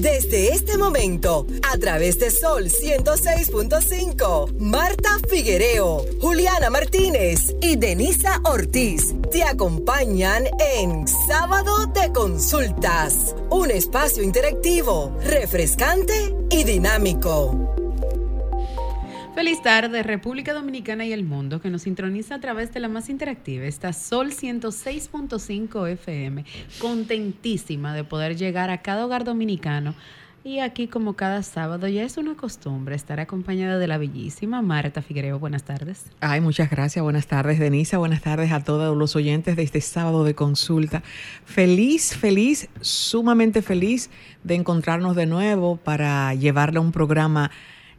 Desde este momento, a través de Sol 106.5, Marta Figuereo, Juliana Martínez y Denisa Ortiz te acompañan en Sábado de Consultas, un espacio interactivo, refrescante y dinámico. Feliz tarde, República Dominicana y el mundo, que nos sintoniza a través de la más interactiva, esta Sol 106.5 FM. Contentísima de poder llegar a cada hogar dominicano. Y aquí, como cada sábado, ya es una costumbre estar acompañada de la bellísima Marta Figuereo. Buenas tardes. Ay, muchas gracias. Buenas tardes, Denisa. Buenas tardes a todos los oyentes de este sábado de consulta. Feliz, feliz, sumamente feliz de encontrarnos de nuevo para llevarle un programa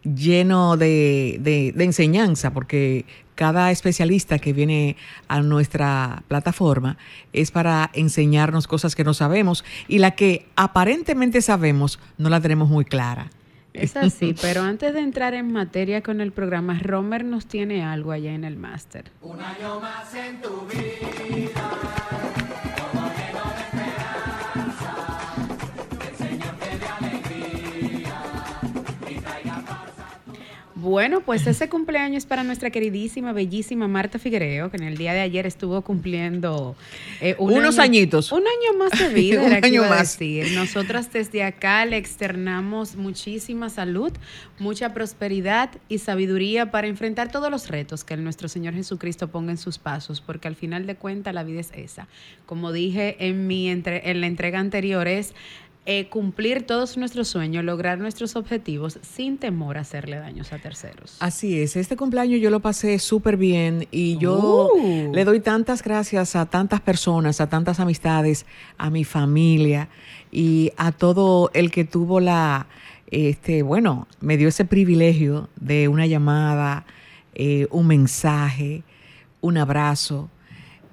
lleno de, de, enseñanza, porque cada especialista que viene a nuestra plataforma es para enseñarnos cosas que no sabemos y la que aparentemente sabemos no la tenemos muy clara. Es así, pero antes de entrar en materia con el programa, Romer nos tiene algo allá en el máster. Un año más en tu vida. Bueno, pues ese cumpleaños es para nuestra queridísima, bellísima Marta Figuereo, que en el día de ayer estuvo cumpliendo eh, unos añitos. Un año más de vida, un año más. Decir. Nosotras desde acá le externamos muchísima salud, mucha prosperidad y sabiduría para enfrentar todos los retos que nuestro Señor Jesucristo ponga en sus pasos, porque al final de cuentas la vida es esa. Como dije en, mi entre, en la entrega anterior, es eh, cumplir todos nuestros sueños, lograr nuestros objetivos sin temor a hacerle daños a terceros. Así es, este cumpleaños yo lo pasé súper bien y yo uh. le doy tantas gracias a tantas personas, a tantas amistades, a mi familia y a todo el que tuvo la, este, bueno, me dio ese privilegio de una llamada, eh, un mensaje, un abrazo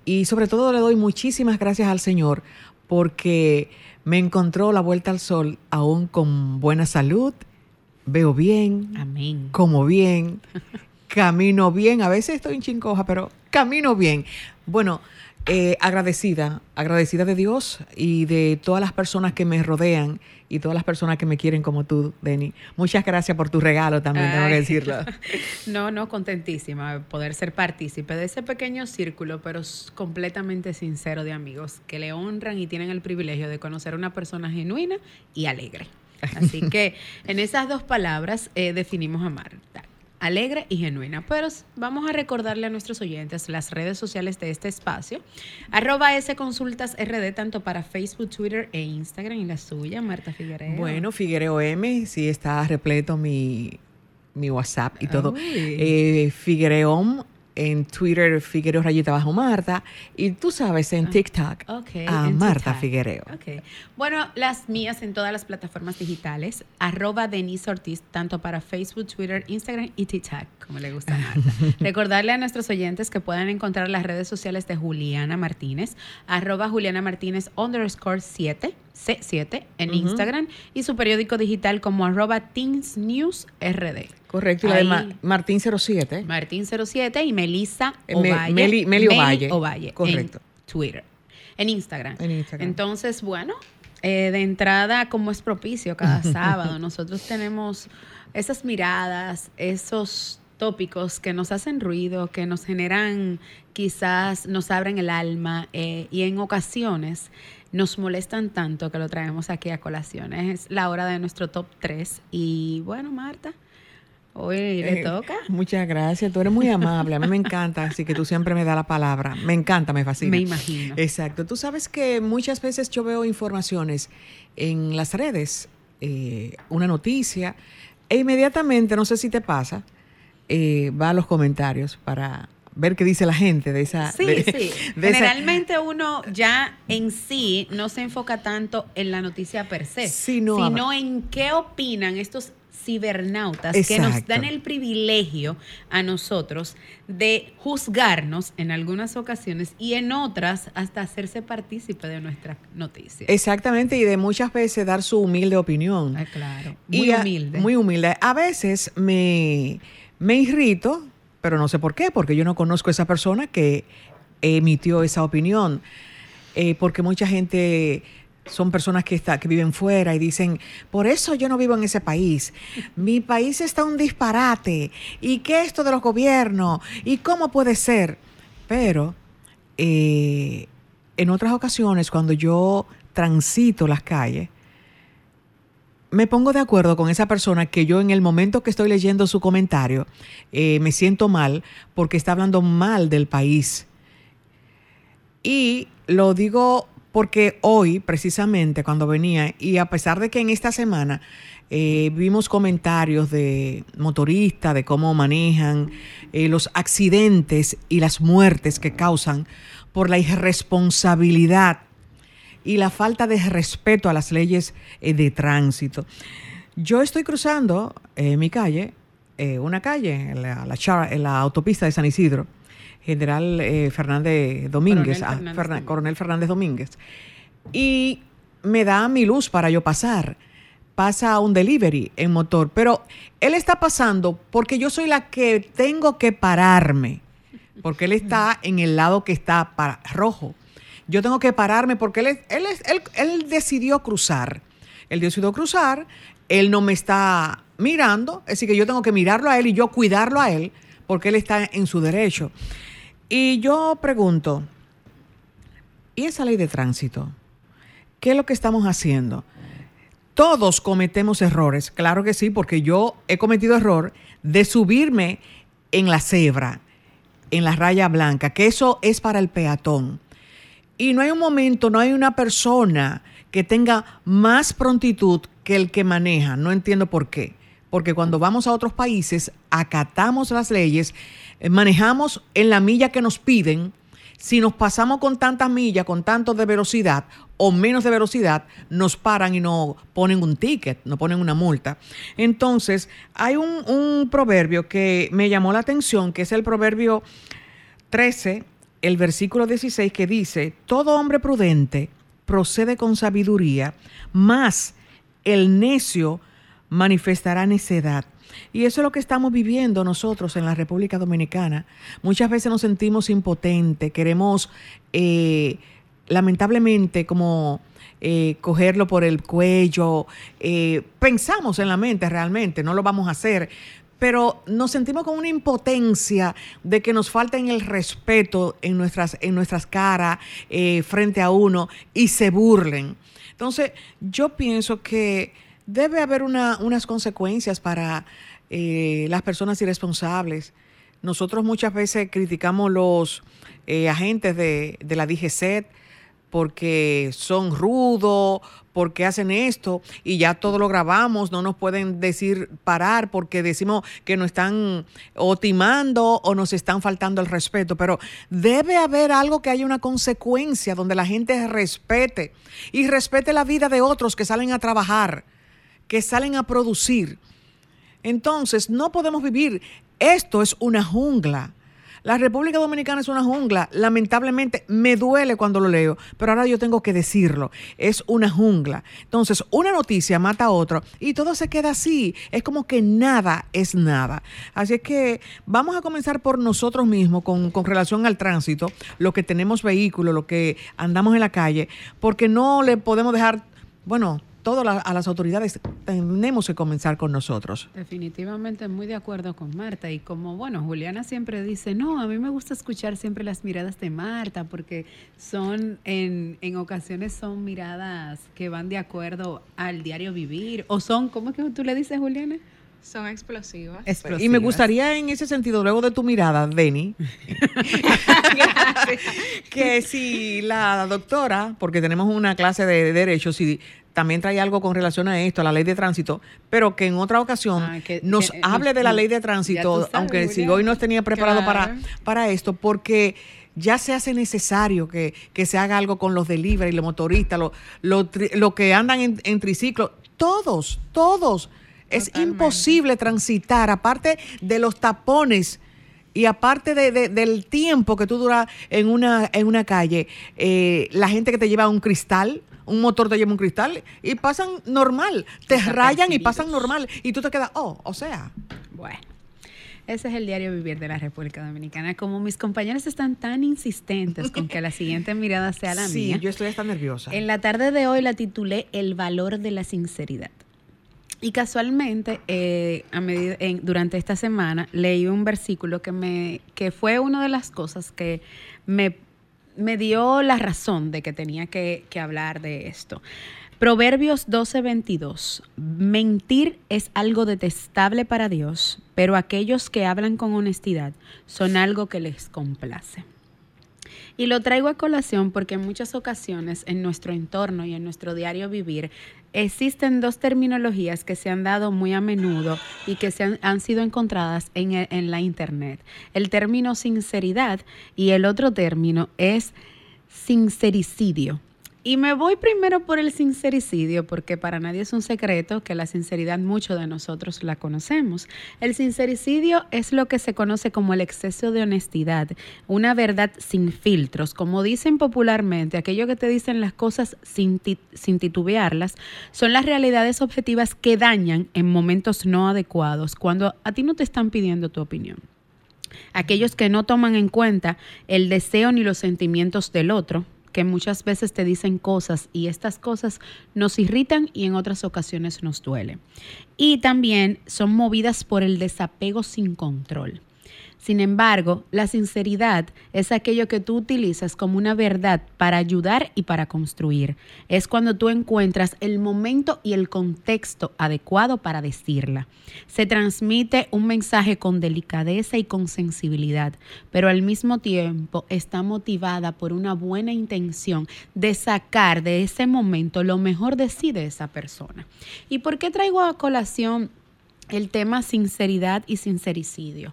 y sobre todo le doy muchísimas gracias al Señor porque me encontró la vuelta al sol aún con buena salud, veo bien, Amén. como bien, camino bien, a veces estoy en chincoja, pero camino bien. Bueno, eh, agradecida, agradecida de Dios y de todas las personas que me rodean y todas las personas que me quieren como tú, Denny. Muchas gracias por tu regalo también, tengo que decirlo. No, no, contentísima de poder ser partícipe de ese pequeño círculo, pero completamente sincero de amigos que le honran y tienen el privilegio de conocer a una persona genuina y alegre. Así que en esas dos palabras eh, definimos a Marta alegre y genuina. Pero vamos a recordarle a nuestros oyentes las redes sociales de este espacio. Arroba S Consultas RD, tanto para Facebook, Twitter e Instagram. Y la suya, Marta Figuereo. Bueno, Figuereo M, sí está repleto mi, mi WhatsApp y todo. Eh, en Twitter Figuereo Rayita Bajo Marta y tú sabes en ah, TikTok a Marta Figuereo. Bueno, las mías en todas las plataformas digitales, arroba Denise Ortiz, tanto para Facebook, Twitter, Instagram y TikTok, como le gusta a Marta. Recordarle a nuestros oyentes que puedan encontrar las redes sociales de Juliana Martínez, arroba Juliana Martínez underscore 7 C7 en Instagram y su periódico digital como arroba Teens News RD. Correcto, y la de Martín 07. Martín 07 y Melissa eh, Ovalle. Meli, Meli Ovalle. Ovalle. Correcto. En Twitter. En Instagram. En Instagram. Entonces, bueno, eh, de entrada, como es propicio cada sábado, nosotros tenemos esas miradas, esos tópicos que nos hacen ruido, que nos generan, quizás nos abren el alma eh, y en ocasiones nos molestan tanto que lo traemos aquí a colación. Es la hora de nuestro top 3 y bueno, Marta. Hoy le eh, toca. Muchas gracias. Tú eres muy amable. A mí me encanta, así que tú siempre me das la palabra. Me encanta, me fascina. Me imagino. Exacto. Tú sabes que muchas veces yo veo informaciones en las redes, eh, una noticia, e inmediatamente, no sé si te pasa, eh, va a los comentarios para ver qué dice la gente de esa. Sí, sí. Generalmente uno ya en sí no se enfoca tanto en la noticia per se, sino en qué opinan estos cibernautas que nos dan el privilegio a nosotros de juzgarnos en algunas ocasiones y en otras hasta hacerse partícipe de nuestra noticia. Exactamente, y de muchas veces dar su humilde opinión. Ah, claro, muy humilde. muy humilde. A veces me, me irrito pero no sé por qué, porque yo no conozco a esa persona que emitió esa opinión. Eh, porque mucha gente son personas que, está, que viven fuera y dicen, por eso yo no vivo en ese país. Mi país está un disparate. ¿Y qué esto de los gobiernos? ¿Y cómo puede ser? Pero eh, en otras ocasiones, cuando yo transito las calles, me pongo de acuerdo con esa persona que yo en el momento que estoy leyendo su comentario eh, me siento mal porque está hablando mal del país. Y lo digo porque hoy, precisamente, cuando venía, y a pesar de que en esta semana eh, vimos comentarios de motoristas, de cómo manejan eh, los accidentes y las muertes que causan por la irresponsabilidad y la falta de respeto a las leyes eh, de tránsito. Yo estoy cruzando mi calle, una calle, en la, en la autopista de San Isidro, general eh, Fernández Domínguez, coronel, Fernández Domínguez. Y me da mi luz para yo pasar. Pasa un delivery en motor, pero él está pasando porque yo soy la que tengo que pararme, porque él está en el lado que está para, rojo. Yo tengo que pararme porque él, él, él, él decidió cruzar. Él decidió cruzar, él no me está mirando, decir, que yo tengo que mirarlo a él y yo cuidarlo a él porque él está en su derecho. Y yo pregunto, ¿y esa ley de tránsito? ¿Qué es lo que estamos haciendo? Todos cometemos errores, claro que sí, porque yo he cometido error de subirme en la cebra, en la raya blanca, que eso es para el peatón. Y no hay un momento, no hay una persona que tenga más prontitud que el que maneja. No entiendo por qué. Porque cuando vamos a otros países, acatamos las leyes eh, manejamos en la milla que nos piden, si nos pasamos con tantas millas, con tanto de velocidad o menos de velocidad, nos paran y nos ponen un ticket, nos ponen una multa. Entonces, hay un, un proverbio que me llamó la atención, que es el proverbio 13, el versículo 16, que dice, todo hombre prudente procede con sabiduría, más el necio manifestará necedad. Y eso es lo que estamos viviendo nosotros en la República Dominicana. Muchas veces nos sentimos impotentes, queremos eh, lamentablemente como eh, cogerlo por el cuello, eh, pensamos en la mente realmente, no lo vamos a hacer, pero nos sentimos con una impotencia de que nos falten el respeto en nuestras, en nuestras caras frente a uno y se burlen. Entonces, yo pienso que debe haber unas consecuencias para eh, las personas irresponsables. Nosotros muchas veces criticamos los eh, agentes de, de la DGCET porque son rudos, porque hacen esto y ya todo lo grabamos, no nos pueden decir parar porque decimos que nos están otimando o nos están faltando el respeto, pero debe haber algo que haya una consecuencia donde la gente respete y respete la vida de otros que salen a trabajar que salen a producir. Entonces, no podemos vivir. Esto es una jungla. La República Dominicana es una jungla. Lamentablemente me duele cuando lo leo, pero ahora yo tengo que decirlo. Es una jungla. Entonces, una noticia mata a otra y todo se queda así. Es como que nada es nada. Así es que vamos a comenzar por nosotros mismos con, con relación al tránsito, lo que tenemos vehículos, lo que andamos en la calle, porque no le podemos dejar, bueno, a las autoridades tenemos que comenzar con nosotros. Definitivamente muy de acuerdo con Marta y como bueno, Juliana siempre dice, no, a mí me gusta escuchar siempre las miradas de Marta porque son en, en ocasiones son miradas que van de acuerdo al diario vivir o son, ¿cómo es que tú le dices Juliana? Son explosivas. Y me gustaría en ese sentido, luego de tu mirada, Denny, que si la doctora, porque tenemos una clase de derecho, si también trae algo con relación a esto, a la ley de tránsito, pero que en otra ocasión ah, nos hable de la ley de tránsito, aunque si hoy no tenía preparado para, para esto, porque ya se hace necesario que, se haga algo con los delivery, los motoristas, los lo, que andan en, triciclo, todos, todos. Es imposible transitar, aparte de los tapones y aparte de, del tiempo que tú duras en una, en una calle, eh, la gente que te lleva un cristal, un motor te lleva un cristal y pasan normal, te rayan y pasan normal y tú te quedas, oh, o sea. Bueno. Ese es el diario vivir de la República Dominicana. Como mis compañeros están tan insistentes con que la siguiente mirada sea la mía. Sí, yo estoy hasta nerviosa. En la tarde de hoy la titulé El valor de la sinceridad. Y casualmente, eh, a medida, durante esta semana, leí un versículo que, me, que fue una de las cosas que me, me dio la razón de que tenía que, que hablar de esto. Proverbios 12:22. Mentir es algo detestable para Dios, pero aquellos que hablan con honestidad son algo que les complace. Y lo traigo a colación porque en muchas ocasiones en nuestro entorno y en nuestro diario vivir existen dos terminologías que se han dado muy a menudo y que se han, sido encontradas en, en la Internet. El término sinceridad y el otro término es sincericidio. Y me voy primero por el sincericidio, porque para nadie es un secreto que la sinceridad muchos de nosotros la conocemos. El sincericidio es lo que se conoce como el exceso de honestidad, una verdad sin filtros, como dicen popularmente, aquello que te dicen las cosas sin, sin titubearlas, son las realidades objetivas que dañan en momentos no adecuados, cuando a ti no te están pidiendo tu opinión aquellos que no toman en cuenta el deseo ni los sentimientos del otro, que muchas veces te dicen cosas y estas cosas nos irritan y en otras ocasiones nos duele. Y también son movidas por el desapego sin control. Sin embargo, la sinceridad es aquello que tú utilizas como una verdad para ayudar y para construir. Es cuando tú encuentras el momento y el contexto adecuado para decirla. Se transmite un mensaje con delicadeza y con sensibilidad, pero al mismo tiempo está motivada por una buena intención de sacar de ese momento lo mejor de sí de esa persona. ¿Y por qué traigo a colación el tema sinceridad y sincericidio?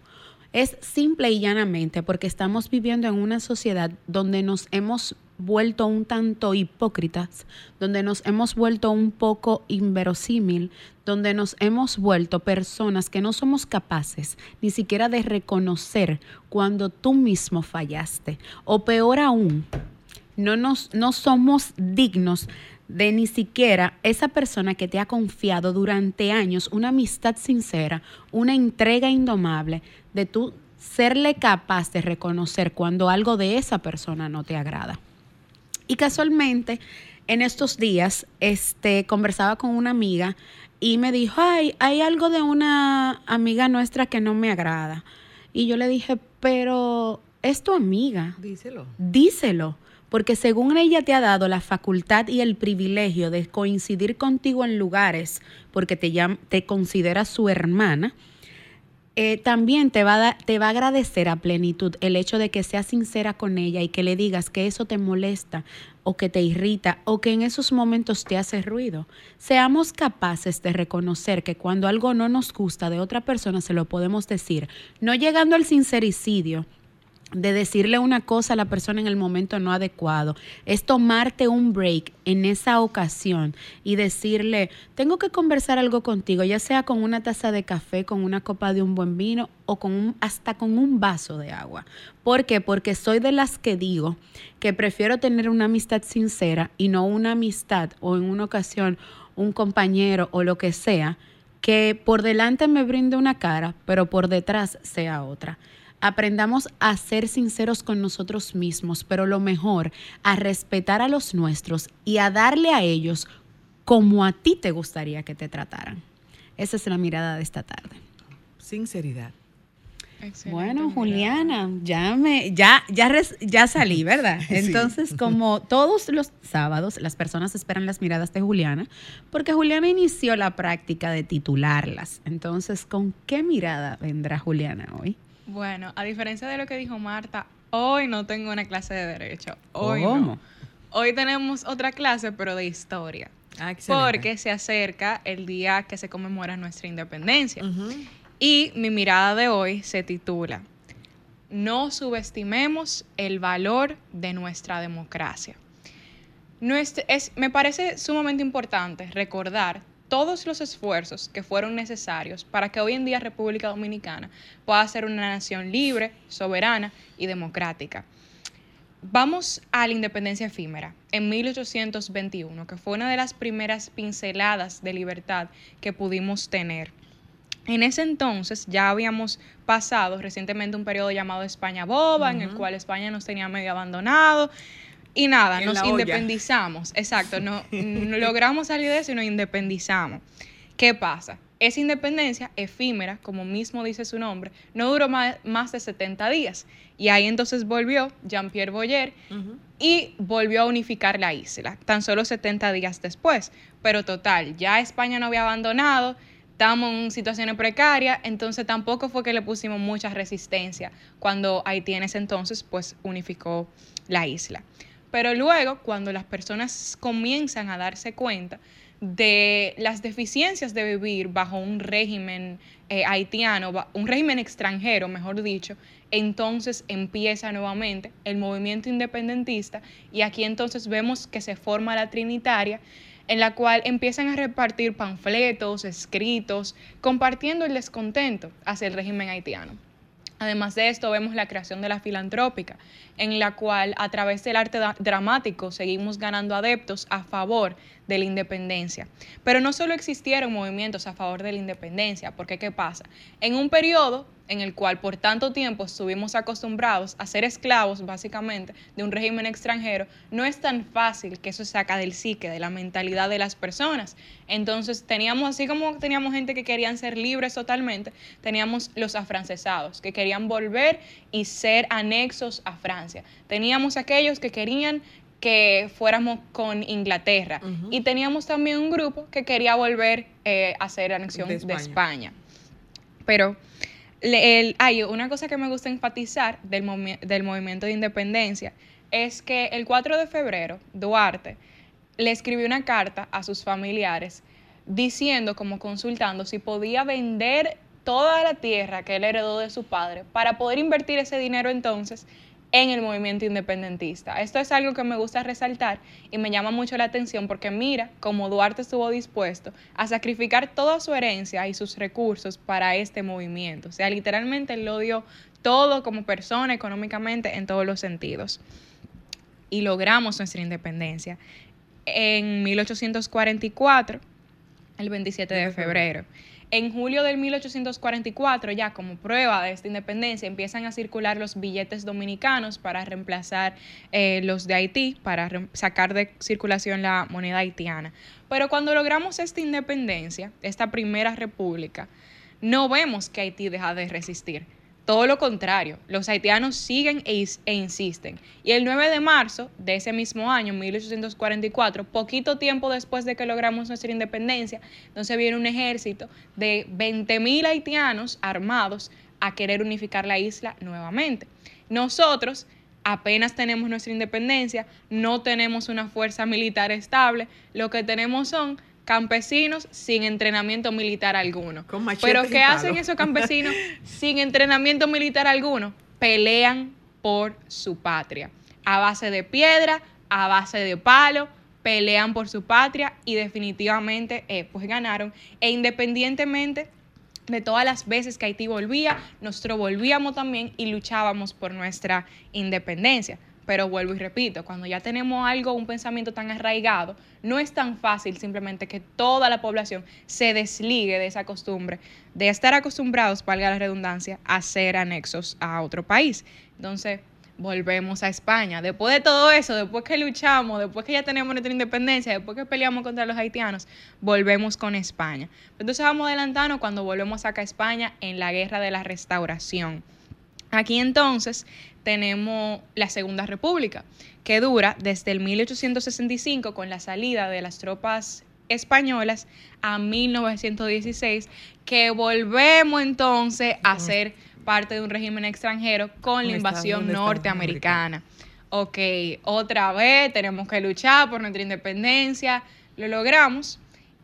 Es simple y llanamente porque estamos viviendo en una sociedad donde nos hemos vuelto un tanto hipócritas, donde nos hemos vuelto un poco inverosímil, donde nos hemos vuelto personas que no somos capaces ni siquiera de reconocer cuando tú mismo fallaste. O peor aún, no, nos, no somos dignos de ni siquiera esa persona que te ha confiado durante años una amistad sincera, una entrega indomable, de tú serle capaz de reconocer cuando algo de esa persona no te agrada. Y casualmente, en estos días, este, conversaba con una amiga y me dijo, ay, hay algo de una amiga nuestra que no me agrada. Y yo le dije, pero es tu amiga. Díselo. Díselo porque según ella te ha dado la facultad y el privilegio de coincidir contigo en lugares, porque te, te considera su hermana, eh, también te va, a te va a agradecer a plenitud el hecho de que seas sincera con ella y que le digas que eso te molesta o que te irrita o que en esos momentos te hace ruido. Seamos capaces de reconocer que cuando algo no nos gusta de otra persona se lo podemos decir, no llegando al sincericidio, de decirle una cosa a la persona en el momento no adecuado, es tomarte un break en esa ocasión y decirle, tengo que conversar algo contigo, ya sea con una taza de café, con una copa de un buen vino o con hasta con un vaso de agua. ¿Por qué? Porque soy de las que digo que prefiero tener una amistad sincera y no una amistad o en una ocasión un compañero o lo que sea, que por delante me brinde una cara, pero por detrás sea otra aprendamos a ser sinceros con nosotros mismos, pero lo mejor, a respetar a los nuestros y a darle a ellos como a ti te gustaría que te trataran. Esa es la mirada de esta tarde. Sinceridad. bueno, Juliana, ya me, ya, ya, ya salí, ¿verdad? Entonces, como todos los sábados, las personas esperan las miradas de Juliana, porque Juliana inició la práctica de titularlas. Entonces, ¿con qué mirada vendrá Juliana hoy? Bueno, a diferencia de lo que dijo Marta, hoy no tengo una clase de derecho. Hoy no. Hoy tenemos otra clase, pero de historia. Ah, porque se acerca el día que se conmemora nuestra independencia. Y mi mirada de hoy se titula No subestimemos el valor de nuestra democracia. es, me parece sumamente importante recordar todos los esfuerzos que fueron necesarios para que hoy en día República Dominicana pueda ser una nación libre, soberana y democrática. Vamos a la independencia efímera, en 1821, que fue una de las primeras pinceladas de libertad que pudimos tener. En ese entonces ya habíamos pasado recientemente un periodo llamado España Boba, en el cual España nos tenía medio abandonado. Y nada, nos independizamos. Exacto, no, logramos salir de eso y nos independizamos. ¿Qué pasa? Esa independencia efímera, como mismo dice su nombre, no duró más, de 70 días. Y ahí entonces volvió Jean-Pierre Boyer y volvió a unificar la isla, tan solo 70 días después. Pero total, ya España no había abandonado, estamos en situaciones precarias, entonces tampoco fue que le pusimos mucha resistencia cuando Haití en ese entonces pues unificó la isla. Pero luego, cuando las personas comienzan a darse cuenta de las deficiencias de vivir bajo un régimen eh, haitiano, un régimen extranjero, mejor dicho, entonces empieza nuevamente el movimiento independentista y aquí entonces vemos que se forma la Trinitaria en la cual empiezan a repartir panfletos, escritos, compartiendo el descontento hacia el régimen haitiano. Además de esto, vemos la creación de la filantrópica, en la cual a través del arte dramático seguimos ganando adeptos a favor de la independencia. Pero no solo existieron movimientos a favor de la independencia, porque ¿qué pasa? En un periodo en el cual por tanto tiempo estuvimos acostumbrados a ser esclavos básicamente de un régimen extranjero, no es tan fácil que eso saca del psique, de la mentalidad de las personas. Entonces teníamos, así como teníamos gente que querían ser libres totalmente, teníamos los afrancesados, que querían volver y ser anexos a Francia. Teníamos aquellos que querían que fuéramos con Inglaterra. Y teníamos también un grupo que quería volver eh, a ser anexión de España. Pero hay una cosa que me gusta enfatizar del, del movimiento de independencia es que el 4 de febrero Duarte le escribió una carta a sus familiares diciendo, como consultando, si podía vender toda la tierra que él heredó de su padre para poder invertir ese dinero entonces en el movimiento independentista. Esto es algo que me gusta resaltar y me llama mucho la atención porque mira cómo Duarte estuvo dispuesto a sacrificar toda su herencia y sus recursos para este movimiento. O sea, literalmente él lo dio todo como persona, económicamente, en todos los sentidos. Y logramos nuestra independencia en 1844, el 27 de febrero. En julio del 1844, ya como prueba de esta independencia, empiezan a circular los billetes dominicanos para reemplazar eh, los de Haití, para sacar de circulación la moneda haitiana. Pero cuando logramos esta independencia, esta primera república, no vemos que Haití deja de resistir. Todo lo contrario, los haitianos siguen e, e, insisten. Y el 9 de marzo de ese mismo año, 1844, poquito tiempo después de que logramos nuestra independencia, entonces viene un ejército de 20.000 haitianos armados a querer unificar la isla nuevamente. Nosotros apenas tenemos nuestra independencia, no tenemos una fuerza militar estable, lo que tenemos son campesinos sin entrenamiento militar alguno. Pero ¿qué hacen esos campesinos sin entrenamiento militar alguno? Pelean por su patria. A base de piedra, a base de palo, pelean por su patria y definitivamente eh, pues ganaron. E independientemente de todas las veces que Haití volvía, nosotros volvíamos también y luchábamos por nuestra independencia. Pero vuelvo y repito, cuando ya tenemos algo, un pensamiento tan arraigado, no es tan fácil simplemente que toda la población se desligue de esa costumbre, de estar acostumbrados, valga la redundancia, a ser anexos a otro país. Entonces, volvemos a España. Después de todo eso, después que luchamos, después que ya tenemos nuestra independencia, después que peleamos contra los haitianos, volvemos con España. Entonces vamos adelantando cuando volvemos acá a España en la guerra de la restauración. Aquí entonces tenemos la Segunda República, que dura desde el 1865 con la salida de las tropas españolas a 1916, que volvemos entonces a ser parte de un régimen extranjero con la invasión norteamericana. Ok, otra vez tenemos que luchar por nuestra independencia, lo logramos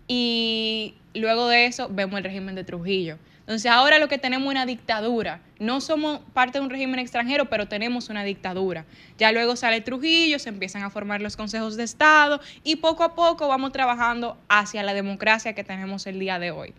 y luego de eso vemos el régimen de Trujillo. Entonces ahora lo que tenemos es una dictadura no somos parte de un régimen extranjero, pero tenemos una dictadura. Ya luego sale Trujillo, se empiezan a formar los consejos de Estado y poco a poco vamos trabajando hacia la democracia que tenemos el día de hoy.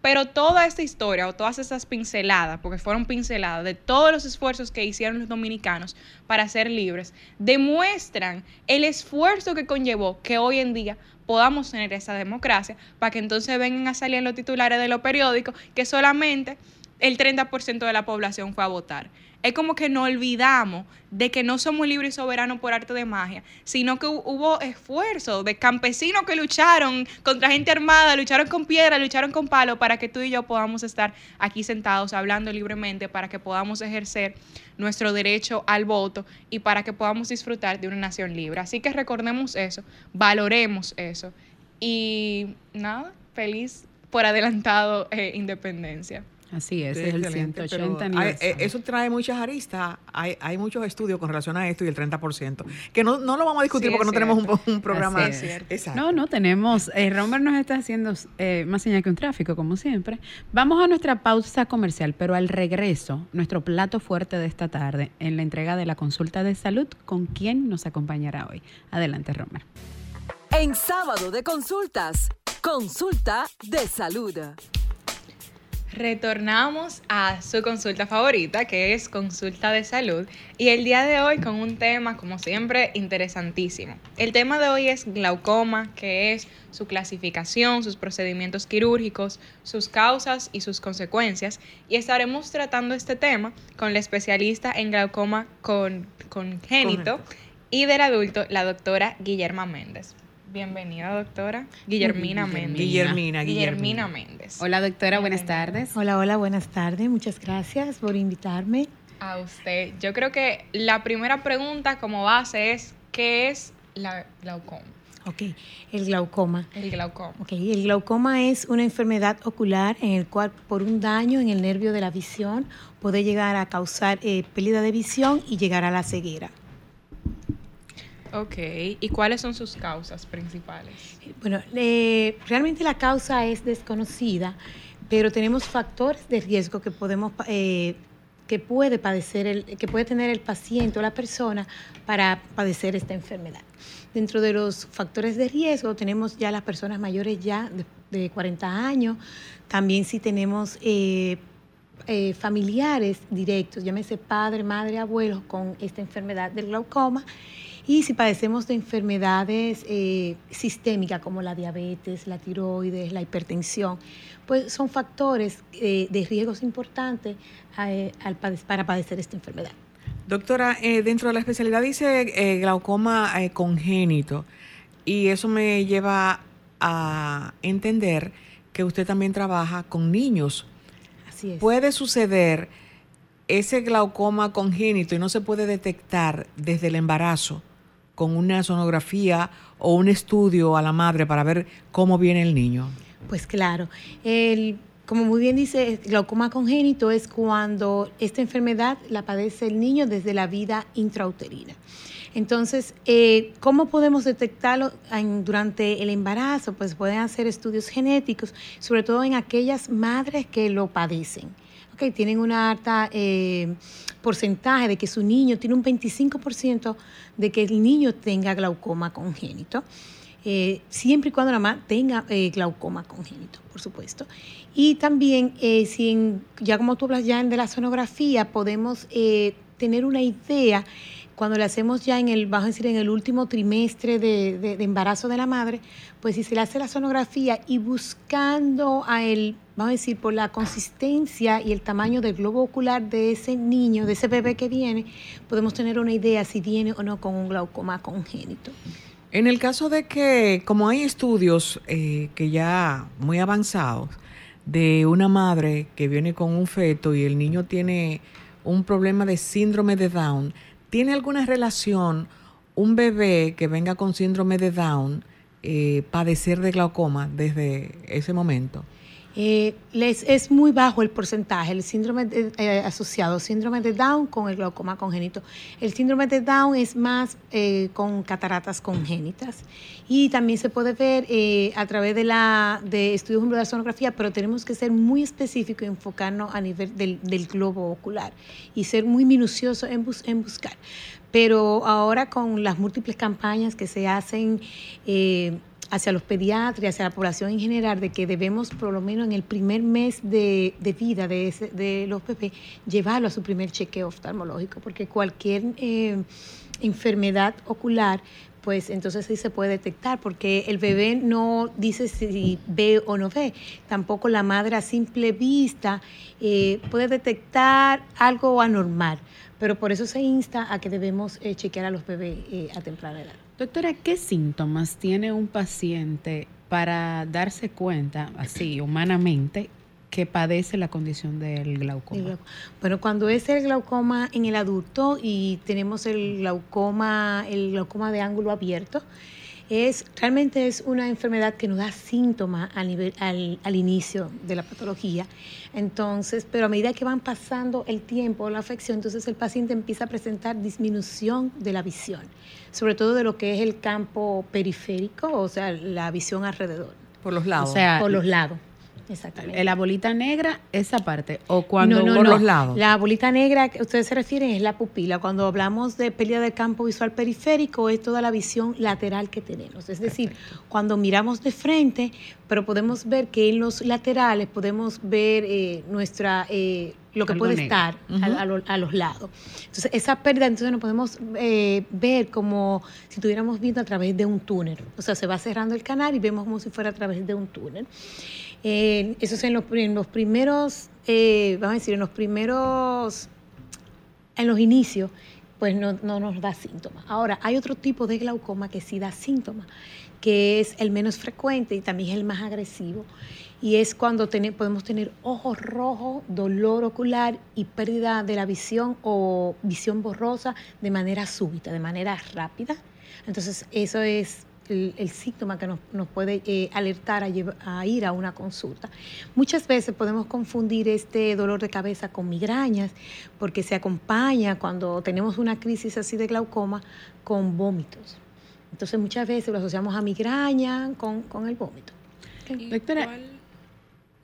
Pero toda esta historia o todas estas pinceladas, porque fueron pinceladas de todos los esfuerzos que hicieron los dominicanos para ser libres, demuestran el esfuerzo que conllevó que hoy en día podamos tener esa democracia, para que entonces vengan a salir los titulares de los periódicos que solamente el 30% de la población fue a votar es como que no olvidamos de que no somos libres y soberanos por arte de magia, sino que hubo esfuerzo de campesinos que lucharon contra gente armada, lucharon con piedra, lucharon con palo para que tú y yo podamos estar aquí sentados hablando libremente, para que podamos ejercer nuestro derecho al voto y para que podamos disfrutar de una nación libre. Así que recordemos eso, valoremos eso y nada, feliz por adelantado eh, independencia. Así es, es el 180 eh, eso trae muchas aristas. Hay, hay muchos estudios con relación a esto y el 30%. Que no, no lo vamos a discutir porque no tenemos un, programa. Exacto. No, no tenemos. Eh, Romer nos está haciendo eh, más señal que un tráfico, como siempre. Vamos a nuestra pausa comercial, pero al regreso, nuestro plato fuerte de esta tarde en la entrega de la consulta de salud, ¿con quién nos acompañará hoy? Adelante, Romer. En sábado de consultas, consulta de salud. Retornamos a su consulta favorita, que es consulta de salud, y el día de hoy con un tema, como siempre, interesantísimo. El tema de hoy es glaucoma, que es su clasificación, sus procedimientos quirúrgicos, sus causas y sus consecuencias, y estaremos tratando este tema con la especialista en glaucoma con, congénito y del adulto, la doctora Guillerma Méndez. Bienvenida, doctora. Guillermina Méndez. Guillermina, Guillermina, Méndez. Hola, doctora, buenas tardes. Hola, hola, buenas tardes. Muchas gracias por invitarme. A usted. Yo creo que la primera pregunta como base es, ¿qué es la glaucoma? Ok, el glaucoma. El glaucoma. Ok, el glaucoma es una enfermedad ocular en el cual por un daño en el nervio de la visión puede llegar a causar eh, pérdida de visión y llegar a la ceguera. Ok, ¿y cuáles son sus causas principales? Bueno, realmente la causa es desconocida, pero tenemos factores de riesgo que podemos eh, que puede padecer el, que puede tener el paciente o la persona para padecer esta enfermedad. Dentro de los factores de riesgo tenemos ya las personas mayores ya de, 40 años, también si tenemos eh, eh, familiares directos, llámese padre, madre, abuelos con esta enfermedad del glaucoma y si padecemos de enfermedades eh, sistémicas como la diabetes, la tiroides, la hipertensión, pues son factores eh, de riesgos importantes eh, para padecer esta enfermedad. Doctora, dentro de la especialidad dice glaucoma congénito y eso me lleva a entender que usted también trabaja con niños. Así es. Puede suceder ese glaucoma congénito y no se puede detectar desde el embarazo con una sonografía o un estudio a la madre para ver cómo viene el niño? Pues claro, el, como muy bien dice, glaucoma congénito es cuando esta enfermedad la padece el niño desde la vida intrauterina. Entonces, eh, ¿cómo podemos detectarlo durante el embarazo? Pues pueden hacer estudios genéticos, sobre todo en aquellas madres que lo padecen que tienen una alta eh, porcentaje de que su niño tiene un 25% de que el niño tenga glaucoma congénito. Eh, siempre y cuando la mamá tenga eh, glaucoma congénito, por supuesto. Y también, ya como tú hablas ya de la sonografía, podemos tener una idea cuando le hacemos ya en el, vamos a decir, en el último trimestre de, embarazo de la madre, pues si se le hace la sonografía y buscando a él, vamos a decir, por la consistencia y el tamaño del globo ocular de ese niño, de ese bebé que viene, podemos tener una idea si viene o no con un glaucoma congénito. En el caso de que, como hay estudios eh, que ya muy avanzados, de una madre que viene con un feto y el niño tiene un problema de síndrome de Down, ¿Tiene alguna relación un bebé que venga con síndrome de Down eh, padecer de glaucoma desde ese momento? Eh, les, es muy bajo el porcentaje, el síndrome de, eh, asociado, síndrome de Down con el glaucoma congénito. El síndrome de Down es más eh, con cataratas congénitas y también se puede ver a través de, la, de estudios de sonografía, pero tenemos que ser muy específicos y enfocarnos a nivel del, globo ocular y ser muy minuciosos en, en buscar. Pero ahora con las múltiples campañas que se hacen hacia los pediatras, hacia la población en general, de que debemos, por lo menos en el primer mes de, vida de, de, los bebés, llevarlo a su primer chequeo oftalmológico, porque cualquier eh, enfermedad ocular pues entonces sí se puede detectar, porque el bebé no dice si ve o no ve, tampoco la madre a simple vista eh, puede detectar algo anormal, pero por eso se insta a que debemos eh, chequear a los bebés a temprana edad. Doctora, ¿qué síntomas tiene un paciente para darse cuenta, así humanamente, que padece la condición del glaucoma? Bueno, cuando es el glaucoma en el adulto y tenemos el glaucoma, el glaucoma de ángulo abierto, es realmente es una enfermedad que nos da síntomas a nivel, al, al, inicio de la patología. Entonces, pero a medida que van pasando el tiempo, la afección, entonces el paciente empieza a presentar disminución de la visión, sobre todo de lo que es el campo periférico, o sea, la visión alrededor. Por los lados. O sea, por los lados. Exactamente. La bolita negra, esa parte, o cuando por los lados. La bolita negra que ustedes se refieren es la pupila. Cuando hablamos de pérdida del campo visual periférico, es toda la visión lateral que tenemos. Es decir, cuando miramos de frente, pero podemos ver que en los laterales podemos ver eh, nuestra eh, lo que puede estar a, los lados. Entonces, esa pérdida, entonces nos podemos eh, ver como si estuviéramos viendo a través de un túnel. O sea, se va cerrando el canal y vemos como si fuera a través de un túnel. Eh, eso es en los, primeros, eh, vamos a decir, en los primeros, en los inicios, pues no, nos da síntomas. Ahora, hay otro tipo de glaucoma que sí da síntomas, que es el menos frecuente y también es el más agresivo. Y es cuando podemos tener ojos rojos, dolor ocular y pérdida de la visión o visión borrosa de manera súbita, de manera rápida. Entonces, eso es el, síntoma que nos, puede eh, alertar a, ir a una consulta. Muchas veces podemos confundir este dolor de cabeza con migrañas porque se acompaña cuando tenemos una crisis así de glaucoma con vómitos. Entonces muchas veces lo asociamos a migraña con, el vómito.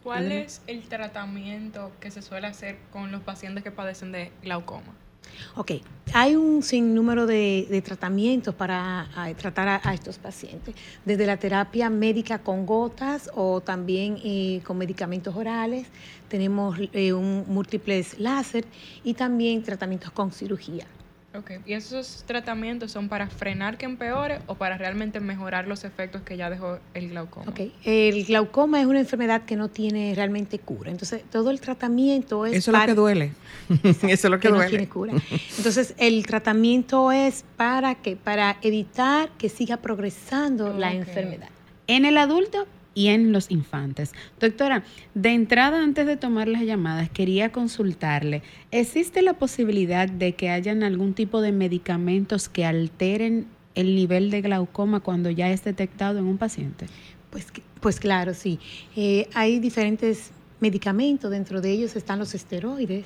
¿Cuál es el tratamiento que se suele hacer con los pacientes que padecen de glaucoma? Ok, hay un sinnúmero de, de tratamientos para tratar a, estos pacientes, desde la terapia médica con gotas o también eh, con medicamentos orales, tenemos eh, un múltiples láser y también tratamientos con cirugía. Ok, ¿y esos tratamientos son para frenar que empeore o para realmente mejorar los efectos que ya dejó el glaucoma? Ok, el glaucoma es una enfermedad que no tiene realmente cura, entonces todo el tratamiento es... Eso es lo que duele. Eso es lo que, duele. No tiene cura. Entonces el tratamiento es para que para evitar que siga progresando la enfermedad. En el adulto y en los infantes. Doctora, de entrada, antes de tomar las llamadas, quería consultarle, ¿existe la posibilidad de que hayan algún tipo de medicamentos que alteren el nivel de glaucoma cuando ya es detectado en un paciente? Pues, pues claro, sí. Eh, hay diferentes medicamentos, dentro de ellos están los esteroides,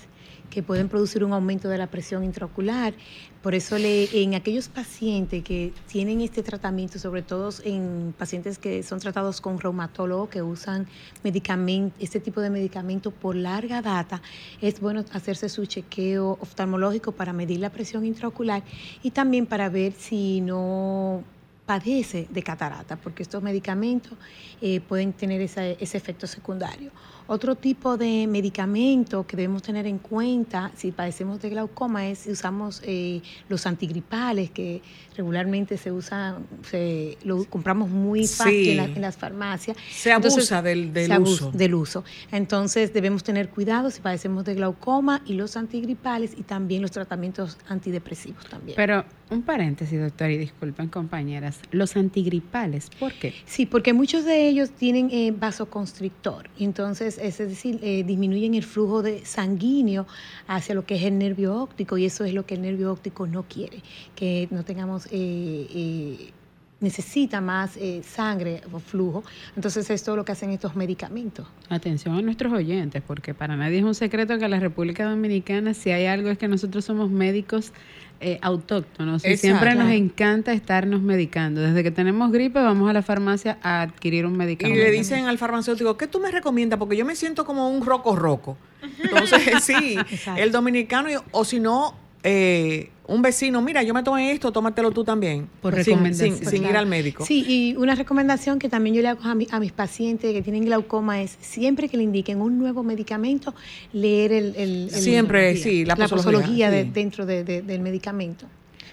que pueden producir un aumento de la presión intraocular. Por eso en aquellos pacientes que tienen este tratamiento, sobre todo en pacientes que son tratados con reumatólogo, que usan medicamento, este tipo de medicamento por larga data, es bueno hacerse su chequeo oftalmológico para medir la presión intraocular y también para ver si no padece de catarata, porque estos medicamentos eh, pueden tener ese efecto secundario. Otro tipo de medicamento que debemos tener en cuenta si padecemos de glaucoma es si usamos eh, los antigripales que regularmente se usan, se, lo compramos muy fácil en, las farmacias. Se abusa del, uso. del uso. Entonces debemos tener cuidado si padecemos de glaucoma y los antigripales y también los tratamientos antidepresivos también. Pero un paréntesis, doctor, y disculpen compañeras, los antigripales, ¿por qué? Sí, porque muchos de ellos tienen eh, vasoconstrictor, entonces es decir, eh, disminuyen el flujo de sanguíneo hacia lo que es el nervio óptico y eso es lo que el nervio óptico no quiere, que no tengamos eh, necesita más eh, sangre o flujo. Entonces es todo lo que hacen estos medicamentos. Atención a nuestros oyentes, porque para nadie es un secreto que en la República Dominicana si hay algo es que nosotros somos médicos eh, autóctonos y siempre nos encanta estarnos medicando. Desde que tenemos gripe vamos a la farmacia a adquirir un medicamento. Y le dicen al farmacéutico, ¿qué tú me recomiendas? Porque yo me siento como un roco roco. Entonces, sí, el dominicano, o si no, eh, un vecino, mira, yo me tomé esto, tómatelo tú también. Por recomendación. Sin, ir al médico. Sí, y una recomendación que también yo le hago a, mis pacientes que tienen glaucoma es siempre que le indiquen un nuevo medicamento, leer el... siempre, sí, la, posología, dentro del medicamento.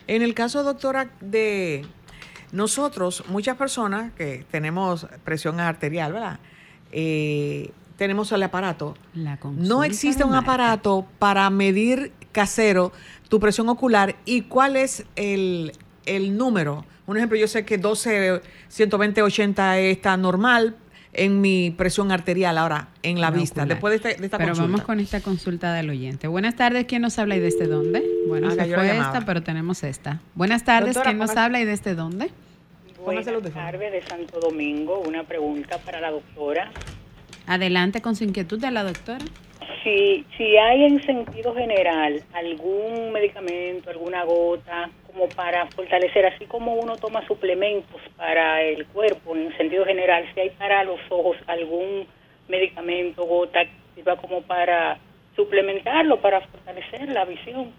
En el caso, doctora, de nosotros, muchas personas que tenemos presión arterial, ¿verdad? Eh, tenemos el aparato. no existe un aparato para medir casero tu presión ocular y cuál es el, número. Un ejemplo, yo sé que 12, 120, 80 está normal en mi presión arterial ahora en la vista, después de, esta, pero vamos con esta consulta del oyente. Buenas tardes, ¿quién nos habla y desde dónde? Bueno, se fue esta, pero tenemos esta. Buenas tardes, ¿quién nos habla y desde dónde? Buenas tardes de Santo Domingo. Una pregunta para la doctora. Adelante con su inquietud de la doctora. Si, si hay en sentido general algún medicamento, alguna gota, como para fortalecer, así como uno toma suplementos para el cuerpo, en sentido general, si hay para los ojos algún medicamento, gota, que sirva como para suplementarlo, para fortalecer la visión.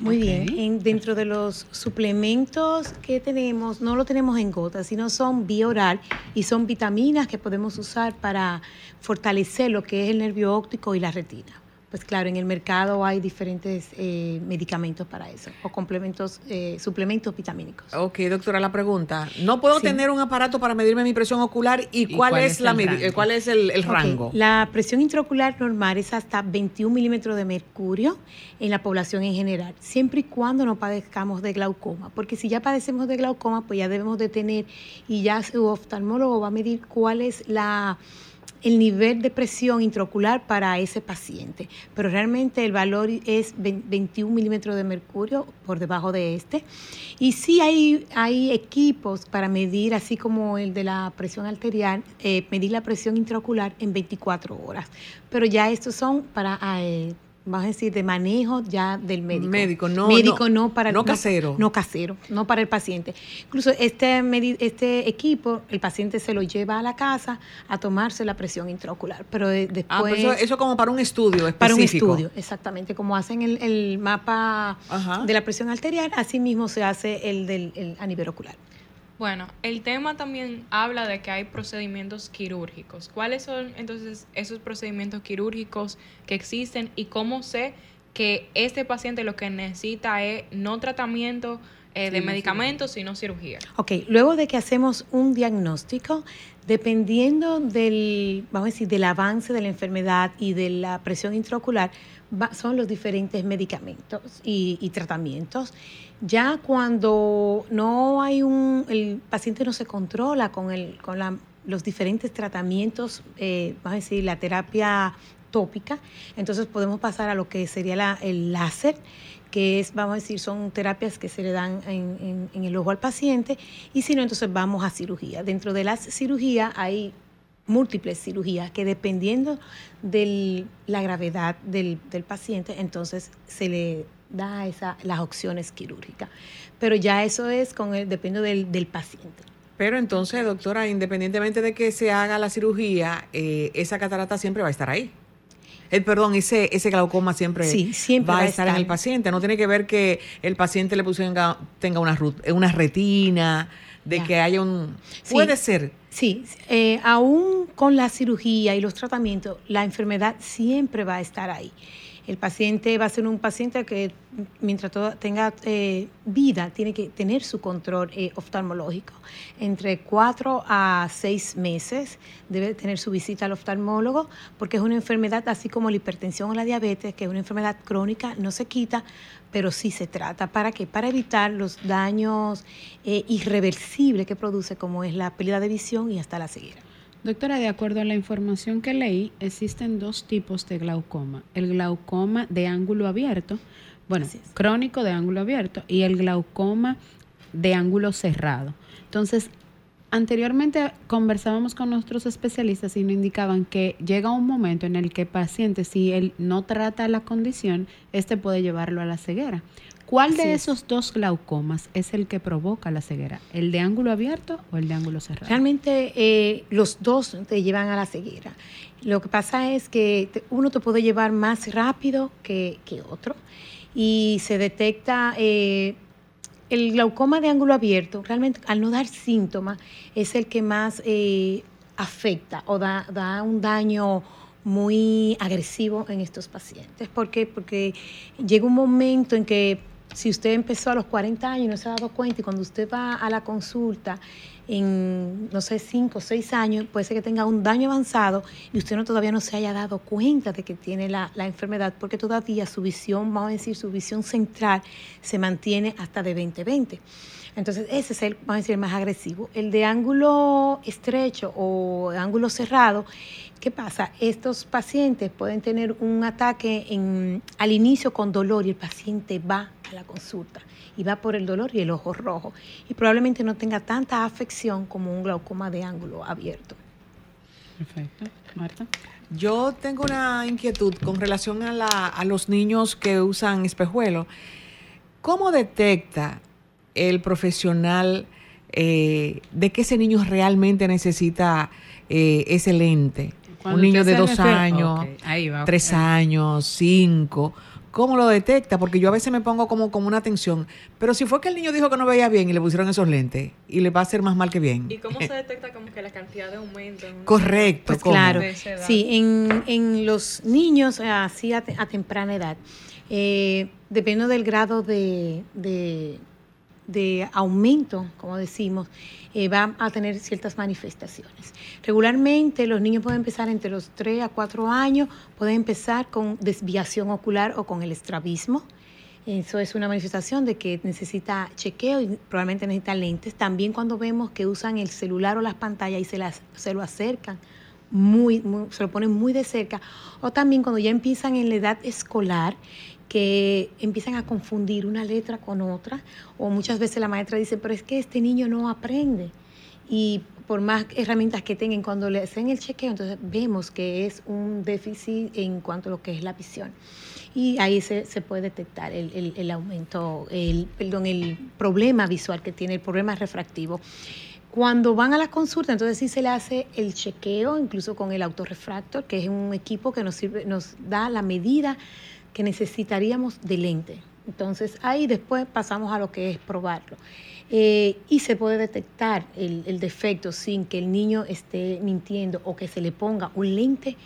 Muy bien. dentro de los suplementos que tenemos, no lo tenemos en gotas, sino son vía oral y son vitaminas que podemos usar para fortalecer lo que es el nervio óptico y la retina. Pues claro, en el mercado hay diferentes eh, medicamentos para eso, o complementos, eh, suplementos vitamínicos. Ok, doctora, la pregunta. ¿No puedo tener un aparato para medirme mi presión ocular y, cuál, es, la el cuál es el, rango? La presión intraocular normal es hasta 21 milímetros de mercurio en la población en general, siempre y cuando no padezcamos de glaucoma, porque si ya padecemos de glaucoma, pues ya debemos de tener y ya su oftalmólogo va a medir cuál es la el nivel de presión intraocular para ese paciente, pero realmente el valor es 21 milímetros de mercurio por debajo de este. Y sí hay, hay equipos para medir, así como el de la presión arterial, eh, medir la presión intraocular en 24 horas, pero ya estos son para... Eh, vamos a decir, de manejo ya del médico. Médico, no, médico, no, para no casero. No, casero, no para el paciente. Incluso este, este equipo, el paciente se lo lleva a la casa a tomarse la presión intraocular. Pero después. Ah, pues eso, eso, como para un estudio específico. Para un estudio, exactamente. Como hacen el, el mapa de la presión arterial, así mismo se hace el del a nivel ocular. Bueno, el tema también habla de que hay procedimientos quirúrgicos. ¿Cuáles son entonces esos procedimientos quirúrgicos que existen y cómo sé que este paciente lo que necesita es no tratamiento eh, de medicamentos, sino cirugía? Ok, luego de que hacemos un diagnóstico, dependiendo del, vamos a decir, del avance de la enfermedad y de la presión intraocular, son los diferentes medicamentos y tratamientos. Ya cuando no hay un, el paciente no se controla con, el, con la, los diferentes tratamientos, eh, vamos a decir, la terapia tópica, entonces podemos pasar a lo que sería la, el láser, que es, vamos a decir, son terapias que se le dan en, en, el ojo al paciente, y si no, entonces vamos a cirugía. Dentro de la cirugía hay múltiples cirugías que dependiendo de la gravedad del, del paciente, entonces se le da esa, las opciones quirúrgicas. Pero ya eso es con el, depende del, del paciente. Pero entonces, doctora, independientemente de que se haga la cirugía, eh, esa catarata siempre va a estar ahí. El, perdón, ese, ese glaucoma siempre, va, a estar, en el paciente. No tiene que ver que el paciente le pusiera, tenga una, una retina, de que haya un... Puede ser. Sí, eh, aún con la cirugía y los tratamientos, la enfermedad siempre va a estar ahí. El paciente va a ser un paciente que mientras tenga eh, vida tiene que tener su control eh, oftalmológico. Entre cuatro a seis meses debe tener su visita al oftalmólogo porque es una enfermedad así como la hipertensión o la diabetes, que es una enfermedad crónica, no se quita, pero sí se trata. ¿Para qué? Para evitar los daños eh, irreversibles que produce como es la pérdida de visión y hasta la ceguera. Doctora, de acuerdo a la información que leí, existen dos tipos de glaucoma. El glaucoma de ángulo abierto, bueno, crónico de ángulo abierto, y el glaucoma de ángulo cerrado. Entonces, anteriormente conversábamos con nuestros especialistas y nos indicaban que llega un momento en el que el paciente, si él no trata la condición, este puede llevarlo a la ceguera. ¿Cuál de esos dos glaucomas es el que provoca la ceguera? ¿El de ángulo abierto o el de ángulo cerrado? Realmente eh, los dos te llevan a la ceguera. Lo que pasa es que uno te puede llevar más rápido que, otro y se detecta eh, el glaucoma de ángulo abierto, realmente al no dar síntomas, es el que más eh, afecta o da, da un daño muy agresivo en estos pacientes. ¿Por qué? Porque llega un momento en que si usted empezó a los 40 años y no se ha dado cuenta y cuando usted va a la consulta en, no sé, 5 o 6 años, puede ser que tenga un daño avanzado y usted todavía no se haya dado cuenta de que tiene la, la enfermedad, porque todavía su visión, vamos a decir, su visión central se mantiene hasta de 2020. Entonces, ese es el, vamos a decir, más agresivo. El de ángulo estrecho o ángulo cerrado, ¿qué pasa? Estos pacientes pueden tener un ataque en, al inicio con dolor y el paciente va a la consulta y va por el dolor y el ojo rojo y probablemente no tenga tanta afección como un glaucoma de ángulo abierto. Perfecto. Marta. Yo tengo una inquietud con relación a, a los niños que usan espejuelos. ¿Cómo detecta el profesional eh, de que ese niño realmente necesita eh, ese lente. un niño de dos años, tres años, cinco. ¿Cómo lo detecta? Porque yo a veces me pongo como, como una tensión. Pero si fue que el niño dijo que no veía bien y le pusieron esos lentes y le va a hacer más mal que bien. ¿Y cómo se detecta como que la cantidad de aumento? Correcto. Pues claro. Sí, en, en, los niños así a, temprana edad, eh, dependiendo del grado de, de aumento, como decimos, eh, va a tener ciertas manifestaciones. Regularmente los niños pueden empezar entre los 3 a 4 años, pueden empezar con desviación ocular o con el estrabismo. Eso es una manifestación de que necesita chequeo y probablemente necesita lentes. También cuando vemos que usan el celular o las pantallas y se, las, se lo acercan muy, se lo ponen muy de cerca. O también cuando ya empiezan en la edad escolar que empiezan a confundir una letra con otra, o muchas veces la maestra dice, pero es que este niño no aprende. Y por más herramientas que tengan, cuando le hacen el chequeo, entonces vemos que es un déficit en cuanto a lo que es la visión. Y ahí se, se puede detectar el, el, aumento, el, perdón, el problema visual que tiene, el problema refractivo. Cuando van a la consulta, entonces sí se le hace el chequeo, incluso con el autorrefractor, que es un equipo que nos, sirve, nos da la medida que necesitaríamos de lente. Entonces ahí después pasamos a lo que es probarlo. Eh, y se puede detectar el, defecto sin que el niño esté mintiendo o que se le ponga un lente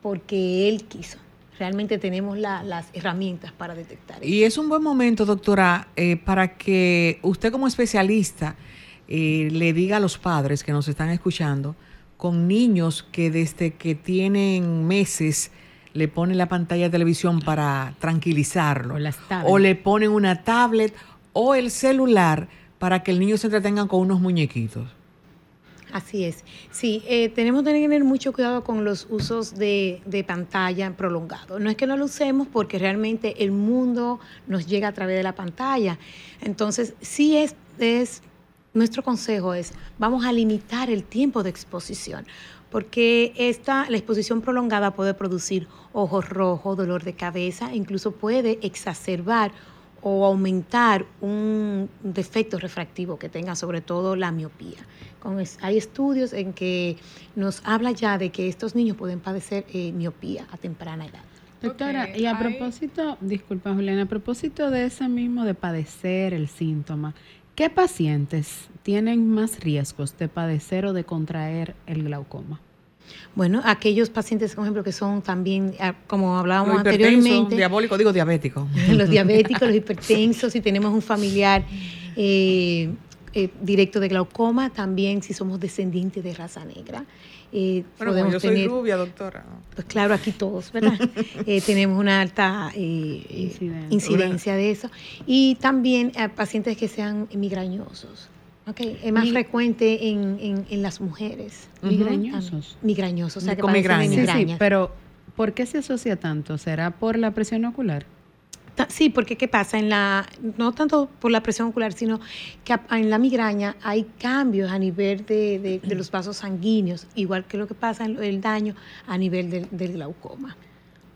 porque él quiso. Realmente tenemos las herramientas para detectar. Y es un buen momento, doctora, eh, para que usted como especialista eh, le diga a los padres que nos están escuchando, con niños que desde que tienen meses le ponen la pantalla de televisión para tranquilizarlo. O, le ponen una tablet o el celular para que el niño se entretenga con unos muñequitos. Así es. Sí, eh, tenemos que tener mucho cuidado con los usos de, pantalla prolongado. No es que no lo usemos porque realmente el mundo nos llega a través de la pantalla. Entonces, sí es, es nuestro consejo es, vamos a limitar el tiempo de exposición porque esta, la exposición prolongada puede producir ojos rojos, dolor de cabeza, incluso puede exacerbar o aumentar un defecto refractivo que tenga sobre todo la miopía. hay estudios en que nos habla ya de que estos niños pueden padecer eh, miopía a temprana edad. Doctora, y a propósito, disculpa Juliana, a propósito de ese mismo de padecer el síntoma, ¿qué pacientes tienen más riesgos de padecer o de contraer el glaucoma? Bueno, aquellos pacientes, por ejemplo, que son también, ah, como hablábamos anteriormente. Diabólico, digo diabético. Los diabéticos, los hipertensos, si tenemos un familiar eh, eh, directo de glaucoma, también si somos descendientes de raza negra. Eh, bueno, yo soy rubia, doctora. Pues claro, aquí todos, ¿verdad? tenemos una alta incidencia de eso. Y también pacientes que sean migrañosos. Okay. Es más frecuente en, en, las mujeres. Migrañosos. Migrañosos, o sea, que Con migraña. Sí, sí, pero ¿por qué se asocia tanto? ¿Será por la presión ocular? Sí, porque ¿qué pasa? En la, no tanto por la presión ocular, sino que en la migraña hay cambios a nivel de, los vasos sanguíneos, igual que lo que pasa en el daño a nivel del, glaucoma.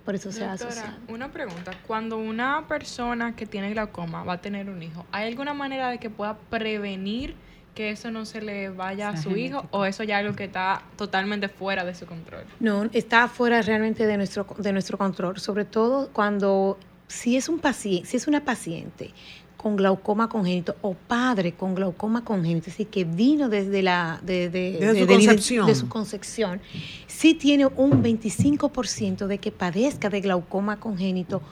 Por eso se hace. Una pregunta, cuando una persona que tiene glaucoma va a tener un hijo, ¿hay alguna manera de que pueda prevenir que eso no se le vaya a su hijo o eso ya es algo que está totalmente fuera de su control? No, está fuera realmente de nuestro, de nuestro control, sobre todo cuando si es un paciente, si es una paciente con glaucoma congénito o padre con glaucoma congénito, es decir, que vino desde la de, su, concepción. de su concepción, sí tiene un 25% de que padezca de glaucoma congénito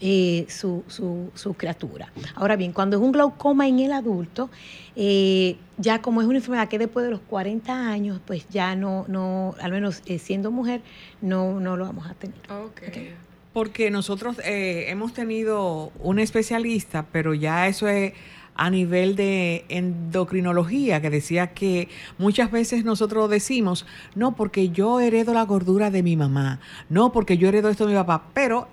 eh, su, su, su, criatura. Ahora bien, cuando es un glaucoma en el adulto, eh, ya como es una enfermedad que después de los 40 años, pues ya no, no al menos eh, siendo mujer, no, no lo vamos a tener. Okay porque nosotros eh, hemos tenido un especialista, pero ya eso es a nivel de endocrinología, que decía que muchas veces nosotros decimos, no, porque yo heredo la gordura de mi mamá, no, porque yo heredo esto de mi papá, pero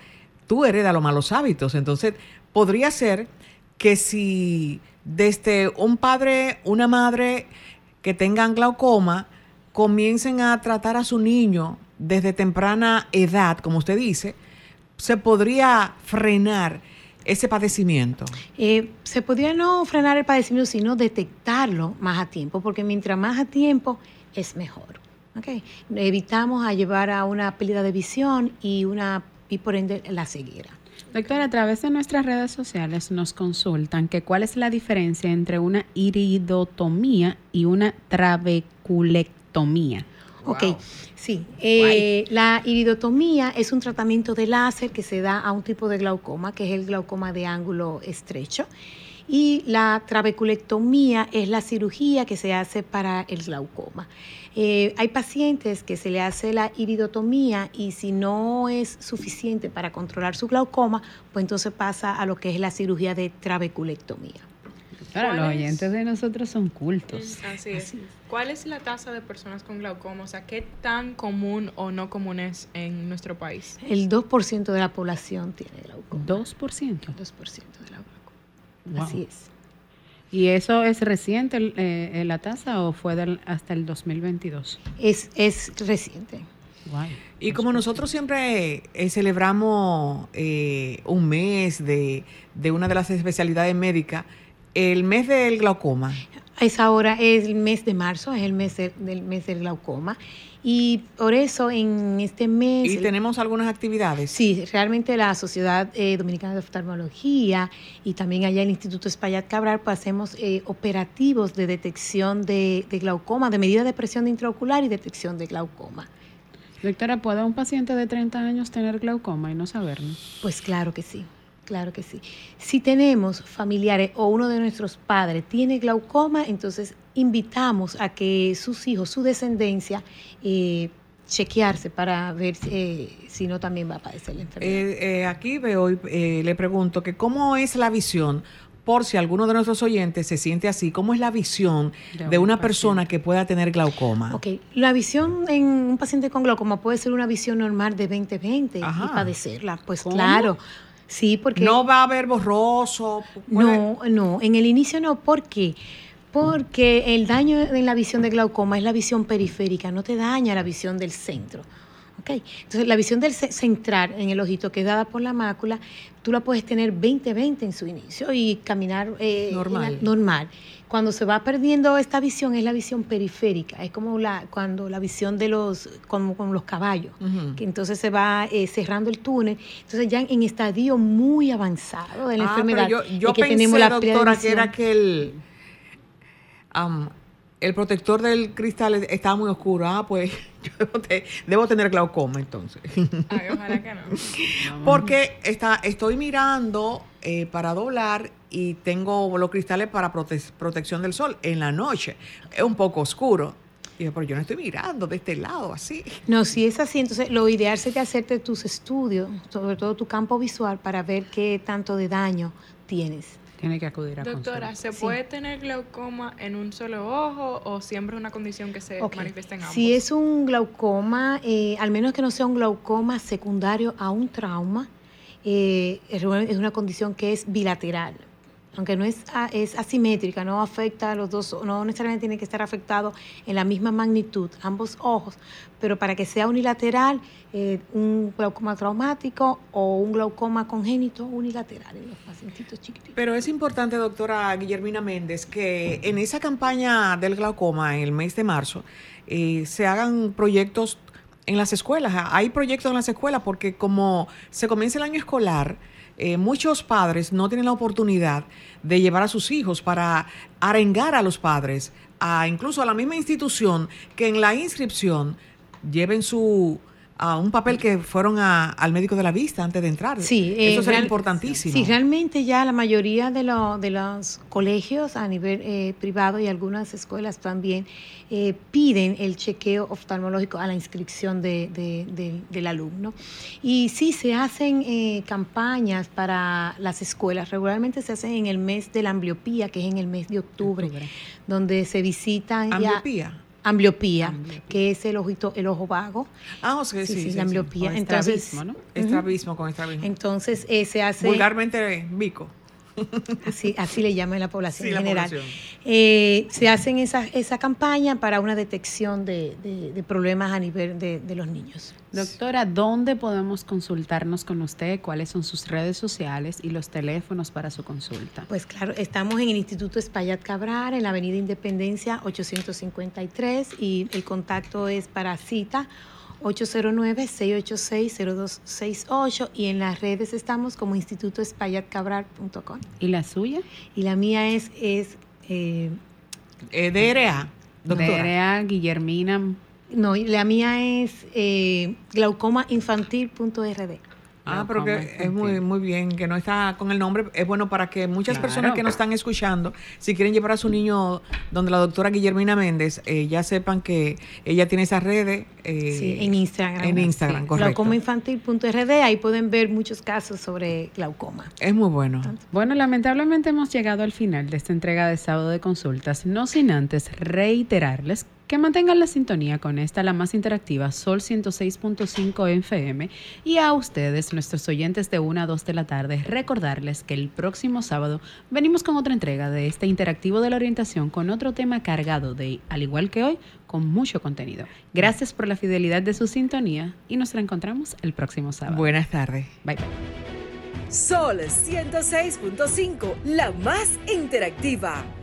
tú heredas los malos hábitos. Entonces, podría ser que si desde un padre, una madre que tengan glaucoma, comiencen a tratar a su niño desde temprana edad, como usted dice, se podría frenar ese padecimiento? Eh, se podría no frenar el padecimiento, sino detectarlo más a tiempo, porque mientras más a tiempo es mejor. Okay. Evitamos a llevar a una pérdida de visión y, una, y por ende la ceguera. Doctora, a través de nuestras redes sociales nos consultan que cuál es la diferencia entre una iridotomía y una trabeculectomía. Ok, sí. Eh, la iridotomía es un tratamiento de láser que se da a un tipo de glaucoma, que es el glaucoma de ángulo estrecho. Y la trabeculectomía es la cirugía que se hace para el glaucoma. Eh, hay pacientes que se le hace la iridotomía y si no es suficiente para controlar su glaucoma, pues entonces pasa a lo que es la cirugía de trabeculectomía. Claro, los oyentes de nosotros son cultos. Así es. ¿Cuál es la tasa de personas con glaucoma? O sea, ¿qué tan común o no común es en nuestro país? El 2% de la población tiene glaucoma. ¿2%? 2% de la glaucoma. Así es. ¿Y eso es reciente eh, eh, la tasa o fue hasta el 2022? Es, es reciente. Y como nosotros siempre eh, celebramos un mes de, de, una de las especialidades médicas, el mes del glaucoma. Es ahora, es el mes de marzo, es el mes del mes del glaucoma. Y por eso en este mes... ¿Y tenemos algunas actividades? Sí, realmente la Sociedad eh, Dominicana de Oftalmología y también allá el Instituto Espaillat Cabral, pues hacemos eh, operativos de detección de, de, glaucoma, de medida de presión intraocular y detección de glaucoma. Doctora, ¿puede un paciente de 30 años tener glaucoma y no saberlo? Pues claro que sí. Claro que sí. Si tenemos familiares o uno de nuestros padres tiene glaucoma, entonces invitamos a que sus hijos, su descendencia, eh, chequearse para ver eh, si no también va a padecer la enfermedad. Eh, aquí veo y le pregunto que cómo es la visión, por si alguno de nuestros oyentes se siente así, ¿cómo es la visión de, una persona que pueda tener glaucoma? Ok, la visión en un paciente con glaucoma puede ser una visión normal de 20-20 y padecerla. Pues claro. Sí, porque... No va a haber borroso. No, no, en el inicio no. ¿Por qué? Porque el daño en la visión de glaucoma es la visión periférica, no te daña la visión del centro. Okay. Entonces, la visión del central en el ojito, que es dada por la mácula, tú la puedes tener 20-20 en su inicio y caminar eh, normal. normal. Cuando se va perdiendo esta visión es la visión periférica, es como la cuando la visión de los como con los caballos, que entonces se va eh, cerrando el túnel, entonces ya en estadio muy avanzado de la ah, enfermedad. Pero yo, yo pensé, tenemos la doctora, que era que el, el protector del cristal estaba muy oscuro. Ah, pues yo debo, tener glaucoma entonces. Ay, ojalá que no. Porque está, estoy mirando eh, para doblar y tengo los cristales para protección del sol en la noche. Es un poco oscuro. Y pero yo no estoy mirando de este lado así. No, si es así, entonces lo ideal sería hacerte tus estudios, sobre todo tu campo visual, para ver qué tanto de daño tienes. Tiene que acudir a Doctora, ¿se puede tener glaucoma en un solo ojo o siempre es una condición que se manifiesta en ambos? Si es un glaucoma, eh, al menos que no sea un glaucoma secundario a un trauma, eh, es una condición que es bilateral aunque no es, es asimétrica, no afecta a los dos, no necesariamente tiene que estar afectado en la misma magnitud, ambos ojos, pero para que sea unilateral, eh, un glaucoma traumático o un glaucoma congénito unilateral en los pacientitos chiquititos. Pero es importante, doctora Guillermina Méndez, que en esa campaña del glaucoma, en el mes de marzo, eh, se hagan proyectos en las escuelas. Hay proyectos en las escuelas porque como se comienza el año escolar, eh, muchos padres no tienen la oportunidad de llevar a sus hijos para arengar a los padres, a incluso a la misma institución que en la inscripción lleven su a un papel que fueron al médico de la vista antes de entrar. Sí, eso eh, sería importantísimo. Sí, realmente ya la mayoría de, de los colegios a nivel eh, privado y algunas escuelas también eh, piden el chequeo oftalmológico a la inscripción del alumno. Y sí, se hacen campañas para las escuelas. Regularmente se hacen en el mes de la ambliopía, que es en el mes de octubre, donde se visitan... ¿Ambliopía? Ambliopía, que es el ojito, el ojo vago. Ah, o sea, sí, sí, la ambliopía. Entonces, ¿no? Estrabismo con estrabismo. Entonces, eh, se hace... Vulgarmente, bico. Así, así le llama la población en general. Eh, se hacen esa, esa campaña para una detección de, problemas a nivel de, los niños. Doctora, ¿dónde podemos consultarnos con usted? ¿Cuáles son sus redes sociales y los teléfonos para su consulta? Pues claro, estamos en el Instituto Espaillat Cabral, en la Avenida Independencia 853 y el contacto es para cita 809-686-0268 y en las redes estamos como institutoespallatcabral.com. ¿Y la suya? Y la mía es, es eh, eh DRA, doctora. DRA Guillermina. No, la mía es eh, glaucomainfantil.rd. Ah, pero que es muy, muy bien que no está con el nombre. Es bueno para que muchas personas que nos están escuchando, si quieren llevar a su niño donde la doctora Guillermina Méndez, eh, ya sepan que ella tiene esas redes. Eh, sí, en Instagram. En Instagram, correcto. Glaucomainfantil.rd, ahí pueden ver muchos casos sobre glaucoma. Es muy bueno. Bueno, lamentablemente hemos llegado al final de esta entrega de sábado de consultas, no sin antes reiterarles que mantengan la sintonía con esta, la más interactiva, Sol 106.5 FM. Y a ustedes, nuestros oyentes de 1 a 2 de la tarde, recordarles que el próximo sábado venimos con otra entrega de este interactivo de la orientación con otro tema cargado de, al igual que hoy, con mucho contenido. Gracias por la fidelidad de su sintonía y nos reencontramos el próximo sábado. Buenas tardes. Bye bye. Sol 106.5, la más interactiva